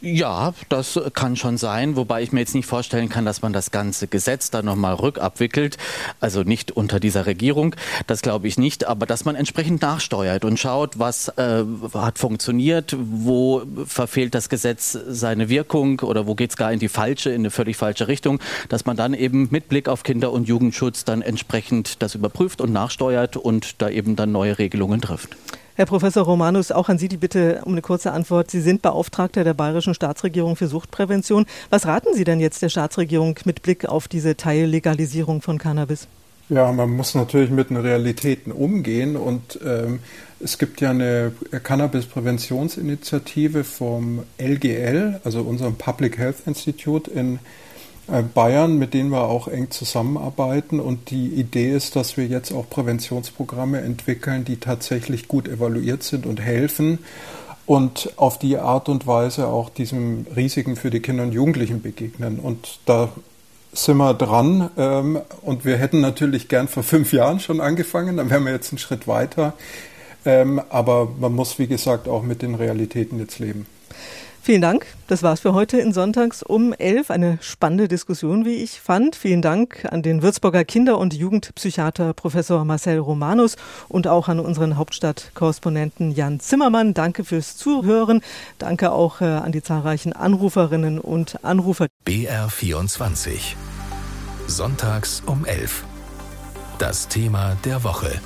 H: Ja, das kann schon sein, wobei ich mir jetzt nicht vorstellen kann, dass man das ganze Gesetz dann nochmal rückabwickelt. Also nicht unter dieser Regierung, das glaube ich nicht, aber dass man entsprechend nachsteuert und schaut, was äh, hat funktioniert, wo verfehlt das Gesetz seine Wirkung oder wo geht es gar in die falsche, in eine völlig falsche Richtung, dass man dann eben mit Blick auf Kinder- und Jugendschutz dann entsprechend das überprüft und nachsteuert und da eben dann neue Regelungen trifft.
B: Herr Professor Romanus, auch an Sie die Bitte um eine kurze Antwort. Sie sind Beauftragter der Bayerischen Staatsregierung für Suchtprävention. Was raten Sie denn jetzt der Staatsregierung mit Blick auf diese Teillegalisierung von Cannabis?
I: Ja, man muss natürlich mit den Realitäten umgehen und ähm, es gibt ja eine Cannabis-Präventionsinitiative vom LGL, also unserem Public Health Institute in Bayern, mit denen wir auch eng zusammenarbeiten. Und die Idee ist, dass wir jetzt auch Präventionsprogramme entwickeln, die tatsächlich gut evaluiert sind und helfen und auf die Art und Weise auch diesem Risiken für die Kinder und Jugendlichen begegnen. Und da sind wir dran. Ähm, und wir hätten natürlich gern vor fünf Jahren schon angefangen, dann wären wir jetzt einen Schritt weiter. Ähm, aber man muss, wie gesagt, auch mit den Realitäten jetzt leben.
B: Vielen Dank. Das war's für heute in Sonntags um 11. Eine spannende Diskussion, wie ich fand. Vielen Dank an den Würzburger Kinder- und Jugendpsychiater Professor Marcel Romanus und auch an unseren Hauptstadtkorrespondenten Jan Zimmermann. Danke fürs Zuhören. Danke auch äh, an die zahlreichen Anruferinnen und Anrufer.
R: BR24. Sonntags um 11. Das Thema der Woche.